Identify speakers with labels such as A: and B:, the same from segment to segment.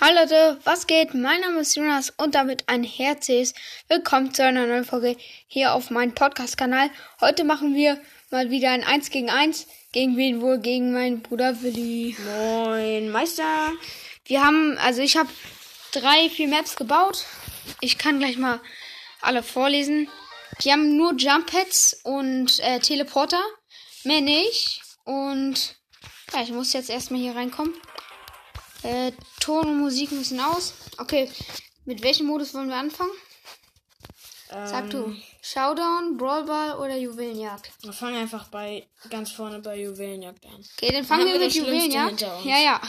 A: Hallo Leute, was geht? Mein Name ist Jonas und damit ein herzliches Willkommen zu einer neuen Folge hier auf meinem Podcast-Kanal. Heute machen wir mal wieder ein 1 gegen 1. Gegen wen wohl? Gegen meinen Bruder Willi.
B: Moin, Meister.
A: Wir haben, also ich habe drei, vier Maps gebaut. Ich kann gleich mal alle vorlesen. Die haben nur Jump Pads und äh, Teleporter. Mehr nicht. Und ja, ich muss jetzt erstmal hier reinkommen. Äh, Ton und Musik müssen aus. Okay, mit welchem Modus wollen wir anfangen? Sag du.
B: Ähm,
A: Showdown, Brawlball oder Juwelenjagd?
B: Wir fangen einfach bei ganz vorne bei Juwelenjagd an.
A: Okay, dann fangen
B: haben
A: wir mit Juwelenjagd. Ja, ja.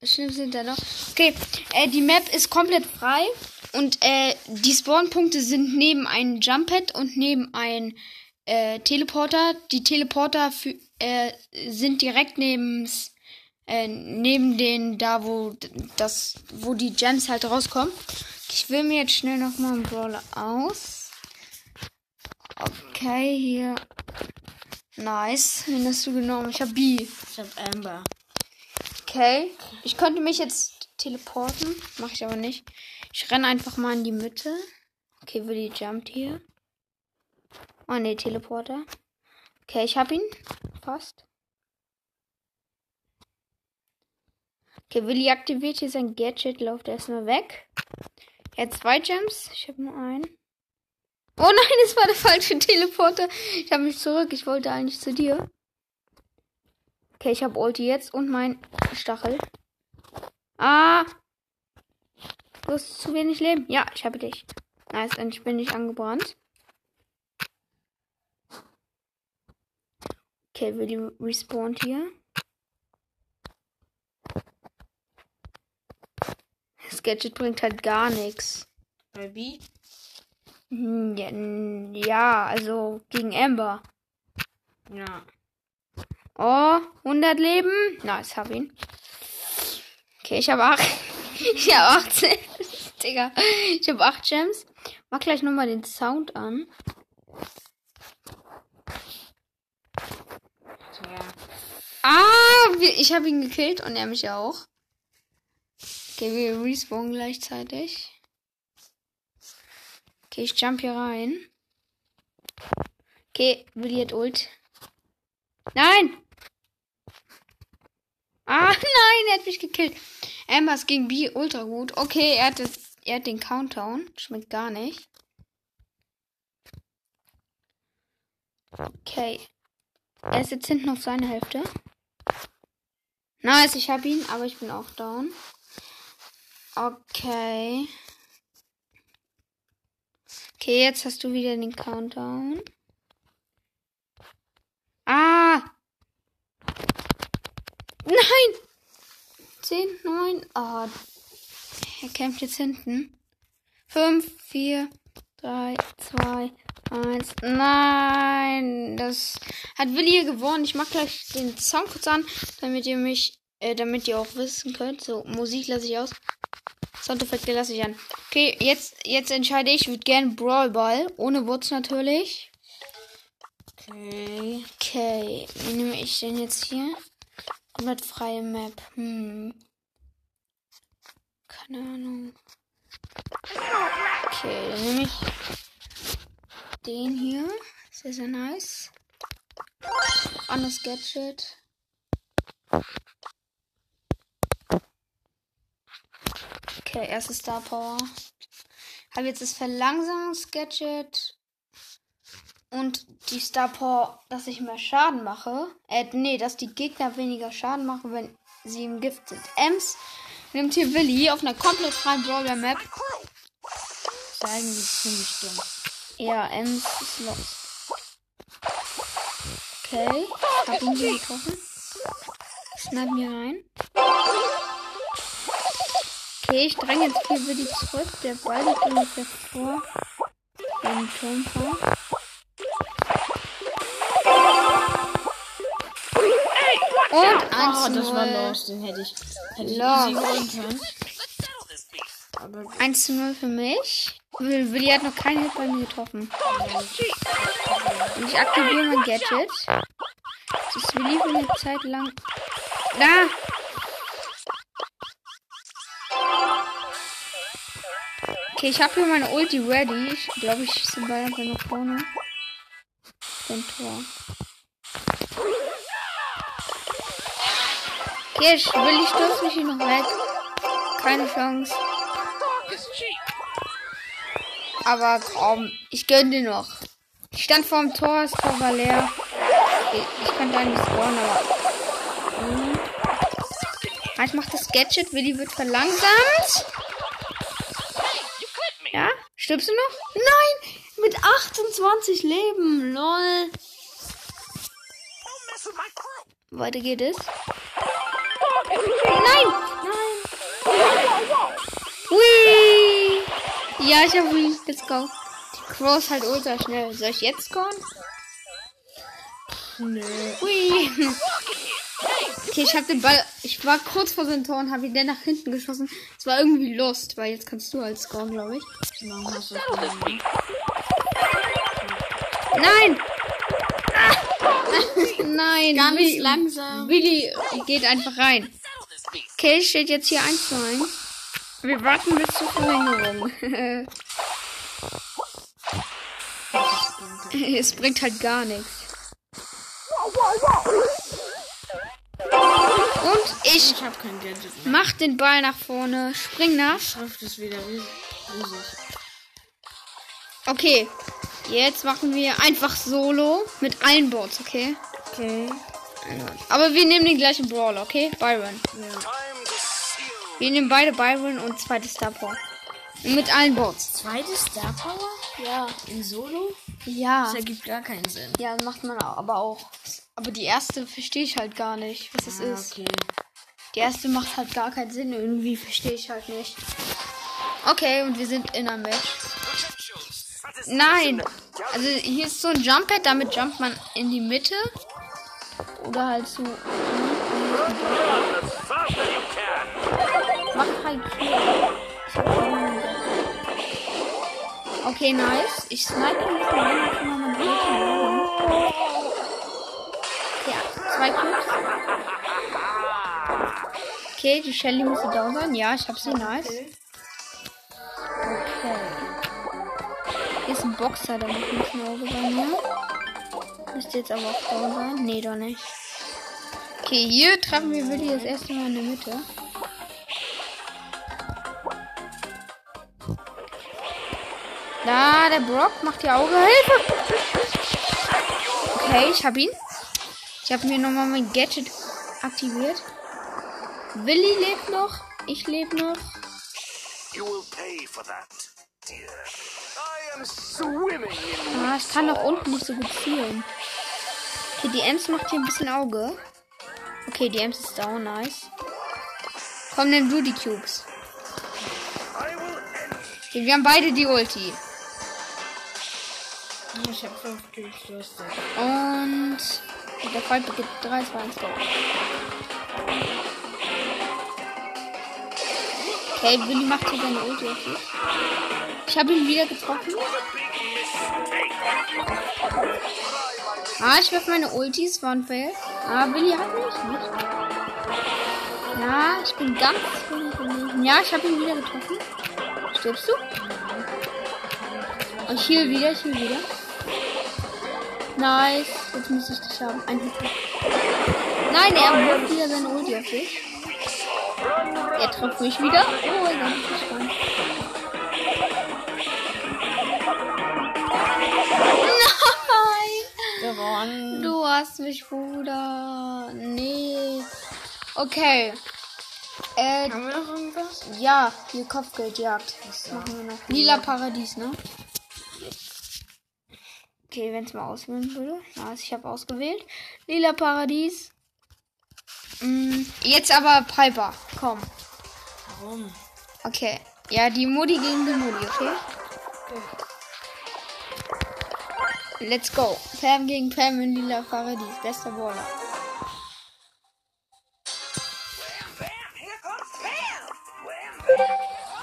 A: Das Schlimmste hinter noch. Okay, äh, die Map ist komplett frei. Und äh, die Spawnpunkte sind neben einem Jumppad und neben einem äh, Teleporter. Die Teleporter äh, sind direkt neben äh, neben den da wo das wo die Gems halt rauskommen. Ich will mir jetzt schnell noch mal einen Brawler aus. Okay, hier. Nice. Wen hast du genommen? Ich hab B.
B: Ich hab Amber.
A: Okay. Ich könnte mich jetzt teleporten. Mache ich aber nicht. Ich renne einfach mal in die Mitte. Okay, Willi jumpt hier. Oh ne, Teleporter. Okay, ich hab ihn. Fast. Okay, Willi aktiviert hier sein Gadget, läuft erstmal weg. Er hat zwei Gems. Ich habe nur einen. Oh nein, es war der falsche Teleporter. Ich habe mich zurück. Ich wollte eigentlich zu dir. Okay, ich habe Ulti jetzt und mein Stachel. Ah! Du hast zu wenig Leben. Ja, ich habe dich. Nice, endlich bin ich angebrannt. Okay, Willi respawnt hier. Das Gadget bringt halt gar nichts.
B: B?
A: Hm, Ja, ja, also gegen Amber.
B: Ja.
A: Oh, 100 Leben. Nice, hab ihn. Okay, ich habe 8. Ich habe 18. Digga. Ich habe 8 Gems. Mach gleich nochmal den Sound an.
B: Ja.
A: Ah, ich habe ihn gekillt und er mich auch. Okay, wir respawnen gleichzeitig. Okay, ich jump hier rein. Okay, Willi hat Ult. Nein! Ah, nein, er hat mich gekillt. Ambers gegen B ultra gut. Okay, er hat, das, er hat den Countdown. Schmeckt gar nicht. Okay. Er ist jetzt hinten auf seiner Hälfte. Nice, ich hab ihn, aber ich bin auch down. Okay. Okay, jetzt hast du wieder den Countdown. Ah! Nein! 10, 9. Oh. Er kämpft jetzt hinten. 5, 4, 3, 2, 1. Nein! Das hat Willi gewonnen. Ich mach gleich den Song kurz an, damit ihr mich, äh, damit ihr auch wissen könnt. So, Musik lasse ich aus. Soundeffekte lasse ich an. Okay, jetzt, jetzt entscheide ich. Ich würde gerne Brawl Ball. Ohne Wurz natürlich.
B: Okay.
A: Okay, wie nehme ich denn jetzt hier? Komplett freie Map. Hm. Keine Ahnung. Okay, dann nehme ich den hier. Sehr, sehr nice. Anderes Gadget. Okay, erste Star Power. Habe jetzt das Verlangsamungsgadget und die Star Power, dass ich mehr Schaden mache. Äh, nee, dass die Gegner weniger Schaden machen, wenn sie im Gift sind. Ems nimmt hier Willi auf einer komplett freien Brawler Map.
B: Ist eigentlich ziemlich dumm.
A: Ja, Ems ist los. Okay, hab ihn hier getroffen. Schneiden hier rein. Okay, ich dränge jetzt hier Willi zurück. Der Ball liegt ungefähr vor dem Turmtor. Und 1
B: Oh, das war
A: 0.
B: los. Den hätte ich, hätte ich holen können. Aber
A: 1 zu 0 für mich. Will- Willi hat noch keinen Hit bei mir getroffen. Und ich aktiviere mein Gadget. Das ist Willi für eine Zeit lang. Da! Okay, ich habe hier meine Ulti ready. Ich glaube, ich schieße den Ball einfach nach vorne. Den Tor. Okay, ich will ich stürze mich hier noch weg. Keine Chance. Aber komm, ich gönn dir noch. Ich stand vor dem Tor, das Tor war leer. Ich, ich könnte eigentlich spawnen, aber. Hm. Ah, Ich mach das Gadget, Willi wird verlangsamt. Stirbst du noch? Nein! Mit 28 Leben. Lol. Weiter geht es. Nein! Nein! Hui! Ja, ich hab Hui. Let's go. Die Crow ist halt ultra schnell. Soll ich jetzt scoren?
B: Nö.
A: Hui! Okay, ich hab den Ball. Ich war kurz vor dem Tor und habe ihn dann nach hinten geschossen. Es war irgendwie lost, weil jetzt kannst du halt scoren, glaube ich. Nein! Ah! Nein!
B: Ganz
A: Willi,
B: langsam.
A: Willi geht einfach rein. Okay, steht jetzt hier 1 zu 1. Wir warten bis zur Verlängerung. es bringt halt gar nichts. Und ich
B: Ich hab kein Gadget mehr.
A: mach den Ball nach vorne, spring nach.
B: Schrift ist wieder riesig.
A: Okay, jetzt machen wir einfach Solo mit allen Bots, okay?
B: Okay.
A: Aber wir nehmen den gleichen Brawler, okay? Byron.
B: Ja.
A: Wir nehmen beide Byron und zweite Star Power. Mit allen Bots.
B: Zweite Star Power?
A: Ja.
B: In Solo?
A: Ja.
B: Das ergibt gar keinen Sinn.
A: Ja, macht man aber auch. Aber die erste verstehe ich halt gar nicht, was es
B: Ah,
A: ist.
B: okay.
A: Die erste macht halt gar keinen Sinn. Irgendwie verstehe ich halt nicht. Okay, und wir sind in einem Match. Nein! Also hier ist so ein Jump Pad, damit jumpt man in die Mitte. Oder halt so. Mach halt. Ich. Okay, nice. Ich snipe dann kann man mal machen. Okay, zwei Cubes. Okay, die Shelly müsste down sein. Ja, ich hab sie. Nice. Okay. Hier ist ein Boxer, der macht ein bisschen Auge bei mir. Müsste jetzt aber auch down sein. Nee, doch nicht. Okay, hier treffen wir Willi das erste Mal in der Mitte. Da, der Brock macht die Auge. Hilfe! Okay, ich hab ihn. Ich habe mir nochmal mein Gadget aktiviert. Willi lebt noch. Ich lebe noch.
C: You will pay for that, dear. I am swimming in
A: Ah, ich kann nach unten nicht so gut zielen. Okay, die Ems macht hier ein bisschen Auge. Okay, die Ems ist down, nice. Komm, nimm du die Cubes. Okay, wir haben beide die Ulti.
B: Ich hab fünf Cubes, sechs.
A: Und der Fight beginnt 3, 2, 1, go. Okay, Willi macht hier seine Ulti auf dich. Ich habe ihn wieder getroffen. Ah, ich werfe meine Ultis, war ein Fail. Ah, Willi hat mich nicht. Ja, ich bin ganz gewesen. Ja, ich habe ihn wieder getroffen. Stirbst du? Und heal wieder, heal wieder. Nice. Jetzt muss ich dich haben. Ein Hit. Nein, er wirft wieder seine Ulti auf dich. Er trifft mich wieder. Oh, er ist gespannt. Nein!
B: Gewonnen.
A: Du hast mich, Bruder. Nee. Okay. Äh,
B: Haben wir noch irgendwas?
A: ja, hier Kopfgeldjagd. Das machen wir noch. Lila Paradies, ne? Okay, wenn es mal auswählen würde. Ja, ich habe ausgewählt. Lila Paradies. Mm, jetzt aber Piper. Komm.
B: Warum?
A: Okay. Ja, die Modi gegen die Modi, okay? Let's go. Pam gegen Pam in Lila Paradies. Bester Baller.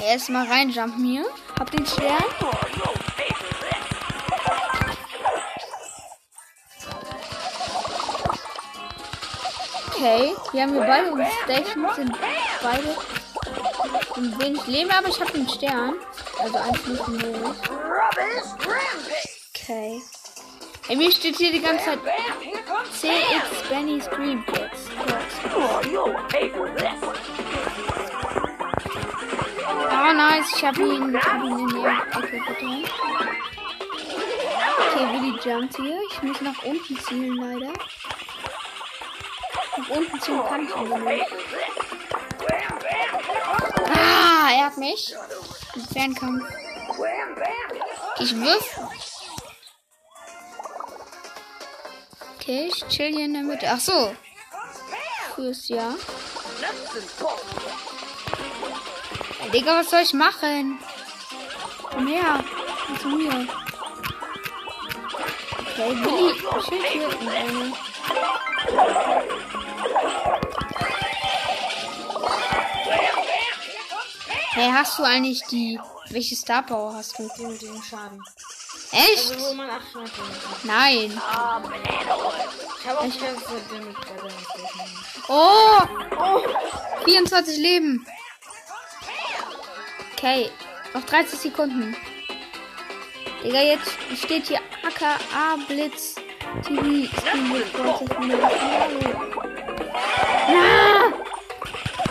A: Erstmal reinjumpen hier. Hab den Stern. Okay, wir haben hier beide Stations, sind beide Und wenig Leben, aber ich habe einen Stern. Also eins.
C: Rubbish rampage.
A: Okay. Ey, mir steht hier die ganze Zeit CX Benny Scream Kids.
C: Oh.
A: Ah, nice. Ich hab ihn, hab ihn in die Ecke getan. Okay, Willi jumpt hier. Ich muss nach unten zielen, leider. Unten aber nicht.
C: Wham, bam.
A: Ah, er hat mich. Im Fernkampf. Ich wirf. Okay, ich chill hier in der Mitte. Ach so. Fürs Jahr. Ja, Digga, was soll ich machen? Komm her. Komm zu mir. Okay, Willi. Schild hier Hey, hast du eigentlich die. Welche Star Power hast du?
B: Die mit dem Schaden.
A: Echt?
B: Also, wo man 800 Punkte hat.
A: Nein.
C: Ah.
B: Ich habe auch Demonstration.
A: Oh! oh! 24 Leben. Okay, noch 30 Sekunden. Digga, jetzt steht hier AKA Blitz TV. Ah!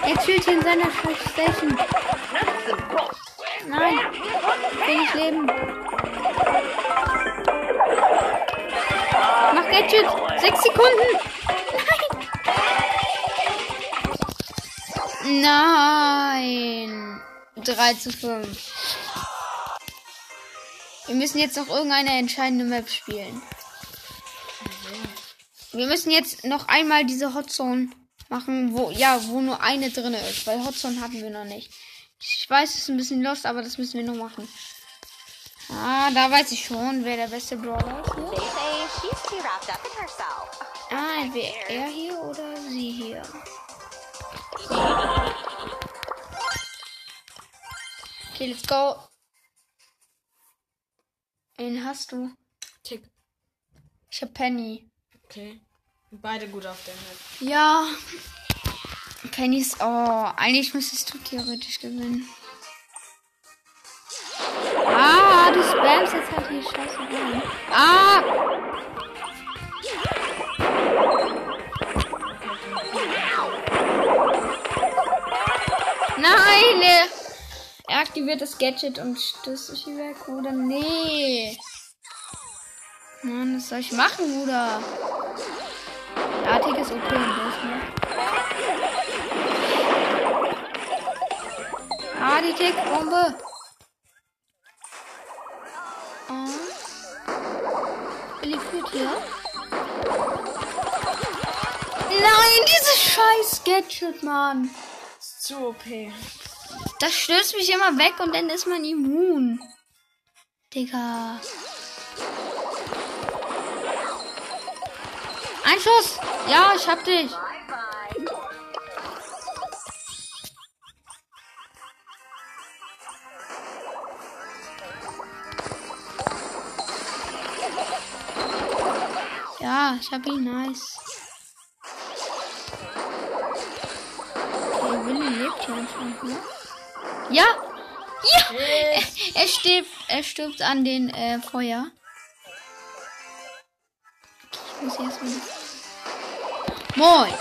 A: Er chillt hier in seiner Station. Nein, wenig Leben. Mach Gadget. Sechs Sekunden. Nein. Nein. 3 zu 5. Wir müssen jetzt noch irgendeine entscheidende Map spielen. Wir müssen jetzt noch einmal diese Hotzone machen, wo, ja, wo nur eine drinne ist, weil Hotzone hatten wir noch nicht. Ich weiß, es ist ein bisschen lost, aber das müssen wir noch machen. Ah, da weiß ich schon, wer der beste Brawler ist.
D: Herself.
A: Ah, entweder er hier oder sie hier. Okay, let's go. Wen hast du?
B: Tick.
A: Ich hab Penny.
B: Okay. Beide gut auf der Map.
A: Ja. Penny ist. Oh, eigentlich müsstest du theoretisch gewinnen. Ah, du spamst jetzt halt hier scheiße rein. Ah! Nein! Er, er aktiviert das Gadget und stößt sich weg, oder? Nee. Mann, was soll ich machen, Bruder? Tick ist okay Bus, ne? Ah, die Tick-Bombe. Ah. Willi führt hier. Nein, dieses scheiß Gadget, Mann.
B: Ist zu OP.
A: Das stößt mich immer weg und dann ist man immun. Digga. Ein Schuss. Ja, ich hab dich. Ja, ich hab ihn. Nice. Okay, Willi lebt hier anscheinend noch. Ja! Ja! Er, er stirbt, er stirbt an den äh, Feuer. Okay, ich muss erst mal. Moin!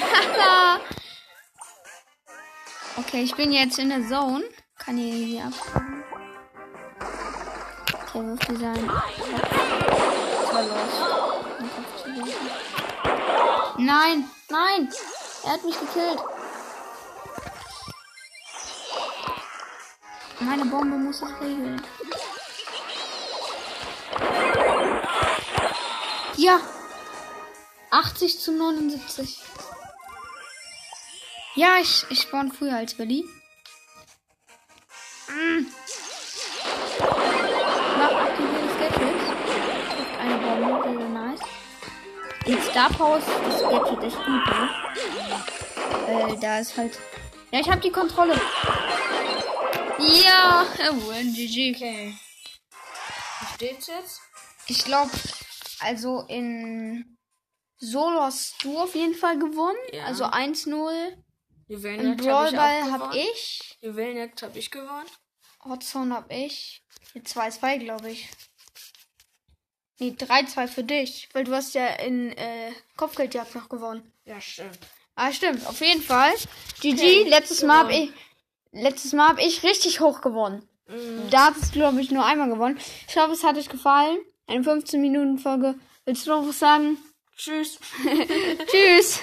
A: Haha! okay, ich bin jetzt in der Zone. Kann hier hier abfangen. Okay, wirft die sein. Nein! Nein! Er hat mich gekillt. Meine Bombe muss es regeln. Ja. 80 zu 79. Ja, ich, ich spawn früher als Willi. Mm. Mach aktiviertes Gadget. Trifft eine Bombe, sehr nice. In Star Power ist das Gadget echt gut, ne? Weil da ist halt. Ja, ich hab die Kontrolle. Ja, jawohl, GG.
B: Okay. Wie steht's jetzt?
A: Ich glaube, also in Solo hast du auf jeden Fall gewonnen.
B: Ja.
A: Also 1-0.
B: Juwelenjagd
A: Brawl
B: habe ich
A: Ball hab
B: gewonnen.
A: ich.
B: Juwelenjagd habe ich gewonnen.
A: Hotzone hab ich. Hier 2-2, glaube ich. Nee, 3-2 für dich. Weil du hast ja in äh, Kopfgeldjagd noch gewonnen.
B: Ja, stimmt.
A: Ah, stimmt. Auf jeden Fall. GG,
B: Okay,
A: letztes Mal hab ich. Letztes Mal hab ich richtig hoch gewonnen.
B: Mhm.
A: Da hast du, glaube ich, nur einmal gewonnen. Ich hoffe, es hat euch gefallen. Eine 15-Minuten-Folge. Willst du noch was sagen?
B: Tschüss.
A: Tschüss.